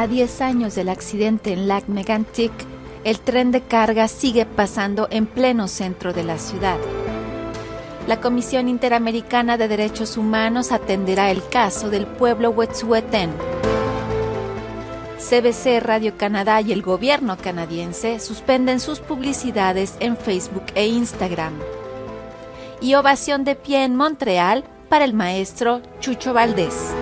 A 10 años del accidente en Lac Megantic, el tren de carga sigue pasando en pleno centro de la ciudad. La Comisión Interamericana de Derechos Humanos atenderá el caso del pueblo Wet'suwet'en. CBC Radio Canadá y el gobierno canadiense suspenden sus publicidades en Facebook e Instagram. Y ovación de pie en Montreal para el maestro Chucho Valdés.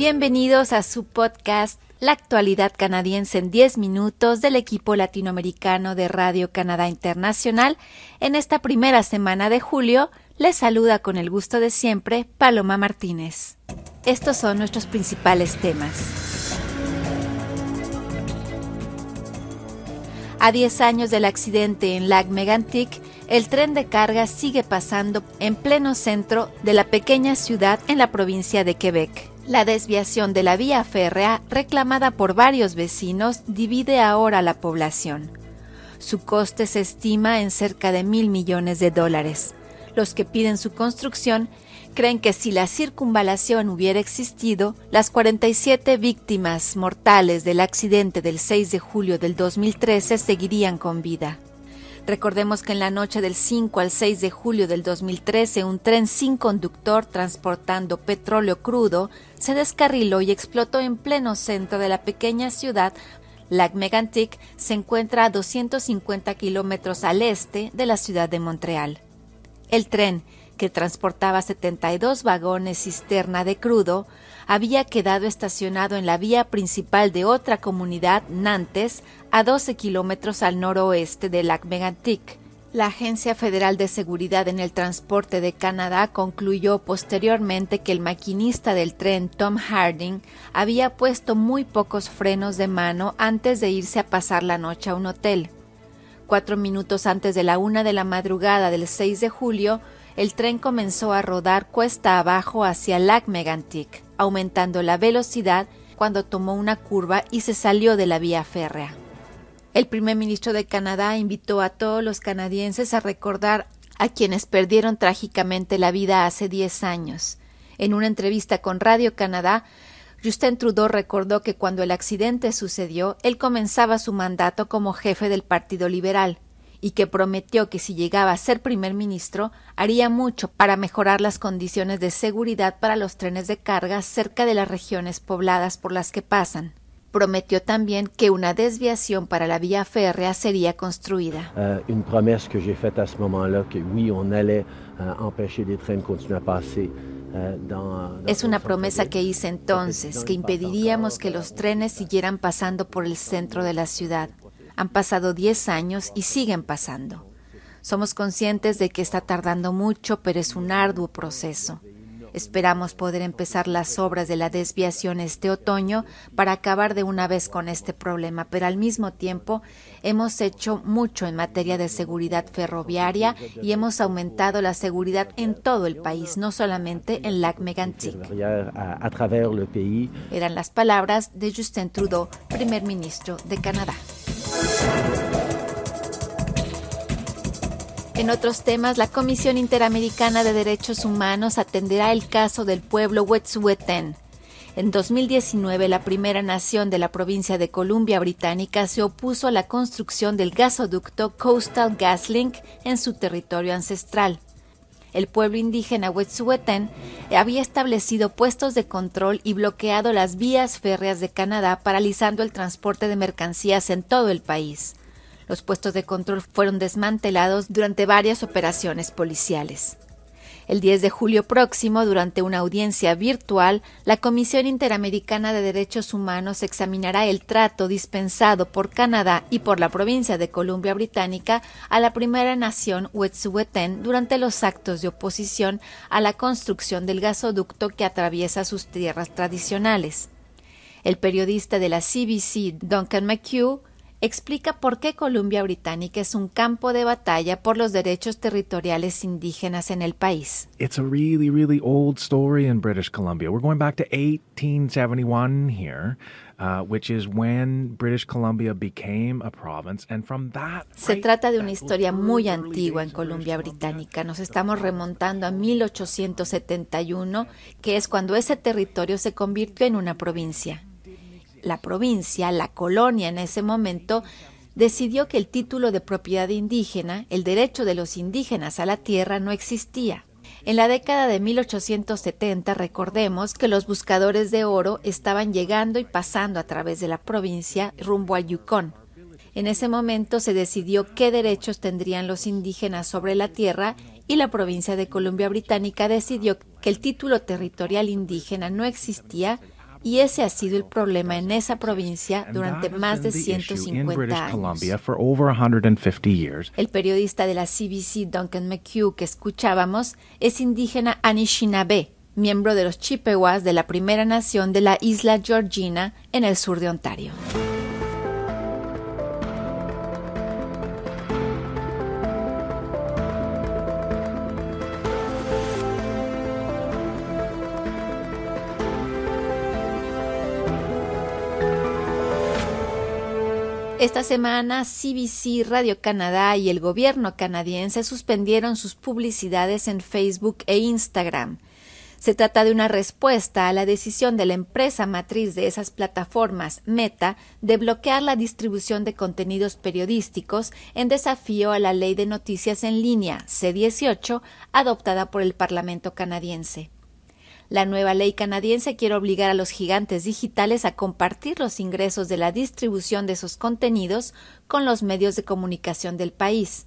Bienvenidos a su podcast La actualidad canadiense en 10 minutos del equipo latinoamericano de Radio Canadá Internacional. En esta primera semana de julio les saluda con el gusto de siempre Paloma Martínez. Estos son nuestros principales temas. A 10 años del accidente en Lac Megantic, el tren de carga sigue pasando en pleno centro de la pequeña ciudad en la provincia de Quebec. La desviación de la vía férrea, reclamada por varios vecinos, divide ahora a la población. Su coste se estima en cerca de mil millones de dólares. Los que piden su construcción creen que si la circunvalación hubiera existido, las 47 víctimas mortales del accidente del 6 de julio del 2013 seguirían con vida. Recordemos que en la noche del 5 al 6 de julio del 2013 un tren sin conductor transportando petróleo crudo se descarriló y explotó en pleno centro de la pequeña ciudad. Lac Megantic se encuentra a 250 kilómetros al este de la ciudad de Montreal. El tren, que transportaba 72 vagones cisterna de crudo, había quedado estacionado en la vía principal de otra comunidad, Nantes, a 12 kilómetros al noroeste de Lac Megantic. La Agencia Federal de Seguridad en el Transporte de Canadá concluyó posteriormente que el maquinista del tren Tom Harding había puesto muy pocos frenos de mano antes de irse a pasar la noche a un hotel. Cuatro minutos antes de la una de la madrugada del 6 de julio, el tren comenzó a rodar cuesta abajo hacia Lac Megantic, aumentando la velocidad cuando tomó una curva y se salió de la vía férrea. El primer ministro de Canadá invitó a todos los canadienses a recordar a quienes perdieron trágicamente la vida hace 10 años. En una entrevista con Radio Canadá, Justin Trudeau recordó que cuando el accidente sucedió, él comenzaba su mandato como jefe del Partido Liberal y que prometió que si llegaba a ser primer ministro haría mucho para mejorar las condiciones de seguridad para los trenes de carga cerca de las regiones pobladas por las que pasan. Prometió también que una desviación para la vía férrea sería construida. Uh, une promesse que j'ai faite à ce moment-là que oui, on allait uh, empêcher les trains de continuer à passer uh, es una promesa que hice entonces, que impediríamos que los trenes siguieran pasando por el centro de la ciudad. Han pasado 10 años y siguen pasando. Somos conscientes de que está tardando mucho, pero es un arduo proceso. Esperamos poder empezar las obras de la desviación este otoño para acabar de una vez con este problema, pero al mismo tiempo hemos hecho mucho en materia de seguridad ferroviaria y hemos aumentado la seguridad en todo el país, no solamente en Lac Megantic. Eran las palabras de Justin Trudeau, primer ministro de Canadá. En otros temas, la Comisión Interamericana de Derechos Humanos atenderá el caso del pueblo Wet'suwet'en. En 2019, la primera nación de la provincia de Columbia Británica se opuso a la construcción del gasoducto Coastal GasLink en su territorio ancestral. El pueblo indígena Wet'suwet'en había establecido puestos de control y bloqueado las vías férreas de Canadá, paralizando el transporte de mercancías en todo el país. Los puestos de control fueron desmantelados durante varias operaciones policiales. El 10 de julio próximo, durante una audiencia virtual, la Comisión Interamericana de Derechos Humanos examinará el trato dispensado por Canadá y por la provincia de Columbia Británica a la primera nación Wet'suwet'en durante los actos de oposición a la construcción del gasoducto que atraviesa sus tierras tradicionales. El periodista de la CBC, Duncan McHugh, explica por qué Columbia Británica es un campo de batalla por los derechos territoriales indígenas en el país. It's a really, really old story in British Columbia. We're going back to 1871 here. Se trata de una historia muy antigua en Columbia Británica. Nos estamos remontando a 1871, que es cuando ese territorio se convirtió en una provincia. La provincia, la colonia en ese momento, decidió que el título de propiedad indígena, el derecho de los indígenas a la tierra, no existía. En la década de 1870 recordemos que los buscadores de oro estaban llegando y pasando a través de la provincia rumbo al Yukon. En ese momento se decidió qué derechos tendrían los indígenas sobre la tierra y la provincia de Columbia Británica decidió que el título territorial indígena no existía y ese ha sido el problema en esa provincia durante más de 150 años. El periodista de la CBC Duncan McHugh que escuchábamos es indígena Anishinaabe, miembro de los Chippewas de la primera nación de la isla Georgina en el sur de Ontario. Esta semana, CBC, Radio Canadá y el gobierno canadiense suspendieron sus publicidades en Facebook e Instagram. Se trata de una respuesta a la decisión de la empresa matriz de esas plataformas, Meta, de bloquear la distribución de contenidos periodísticos en desafío a la Ley de Noticias en Línea C-18 adoptada por el Parlamento canadiense. La nueva ley canadiense quiere obligar a los gigantes digitales a compartir los ingresos de la distribución de sus contenidos con los medios de comunicación del país.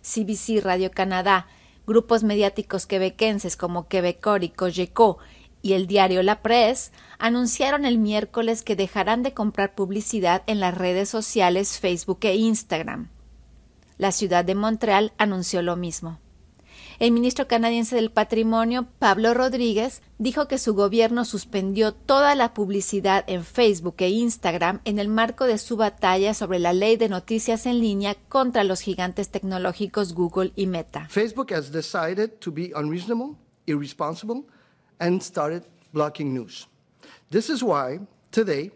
CBC Radio Canadá, grupos mediáticos quebequenses como Quebecor y Cogeco y el diario La Presse anunciaron el miércoles que dejarán de comprar publicidad en las redes sociales Facebook e Instagram. La ciudad de Montreal anunció lo mismo. El ministro canadiense del Patrimonio, Pablo Rodríguez, dijo que su gobierno suspendió toda la publicidad en Facebook e Instagram en el marco de su batalla sobre la ley de noticias en línea contra los gigantes tecnológicos Google y Meta. Facebook has decided to be unreasonable, irresponsible, and started blocking news. This is why today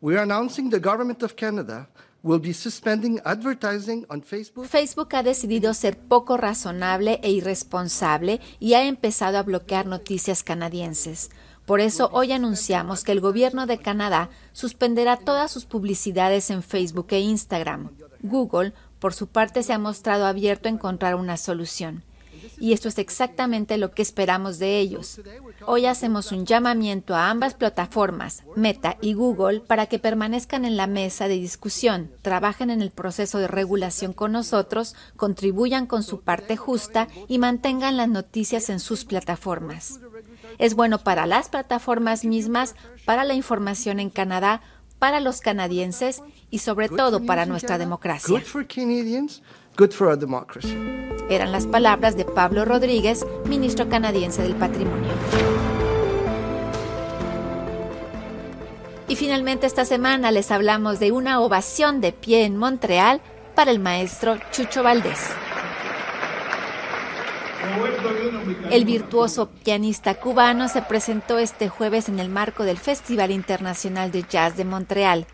we are announcing the government of Canada Facebook ha decidido ser poco razonable e irresponsable y ha empezado a bloquear noticias canadienses. Por eso hoy anunciamos que el gobierno de Canadá suspenderá todas sus publicidades en Facebook e Instagram. Google, por su parte, se ha mostrado abierto a encontrar una solución y esto es exactamente lo que esperamos de ellos. Hoy hacemos un llamamiento a ambas plataformas, Meta y Google, para que permanezcan en la mesa de discusión, trabajen en el proceso de regulación con nosotros, contribuyan con su parte justa y mantengan las noticias en sus plataformas. Es bueno para las plataformas mismas, para la información en Canadá, para los canadienses y sobre todo para nuestra democracia. Eran las palabras de Pablo Rodríguez, ministro canadiense del Patrimonio. Y finalmente esta semana les hablamos de una ovación de pie en Montreal para el maestro Chucho Valdés. El virtuoso pianista cubano se presentó este jueves en el marco del Festival Internacional de Jazz de Montreal.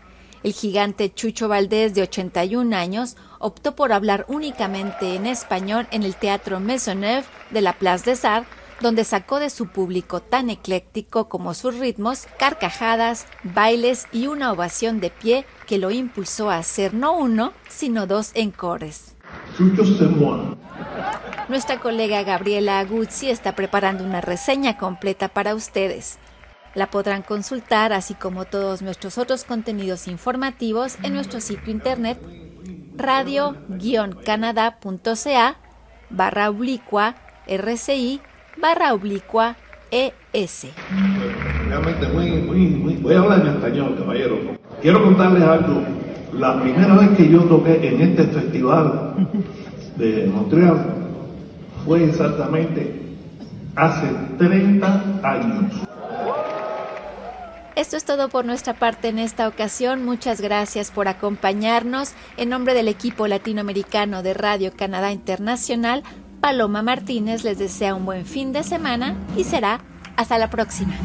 El gigante Chucho Valdés, de 81 años, optó por hablar únicamente en español en el Teatro Maisonneuve de la Place des Arts, donde sacó de su público tan ecléctico como sus ritmos, carcajadas, bailes y una ovación de pie que lo impulsó a hacer no uno, sino dos encores. Nuestra colega Gabriela Aguzzi está preparando una reseña completa para ustedes. La podrán consultar, así como todos nuestros otros contenidos informativos, en nuestro sitio internet radio-canadá.ca barra oblicua RCI barra oblicua ES. Realmente muy, muy, muy, voy a hablar en español, caballero. Quiero contarles algo. La primera vez que yo toqué en este festival de Montreal fue exactamente hace 30 años. Esto es todo por nuestra parte en esta ocasión. Muchas gracias por acompañarnos. En nombre del equipo latinoamericano de Radio Canadá Internacional, Paloma Martínez les desea un buen fin de semana y será hasta la próxima.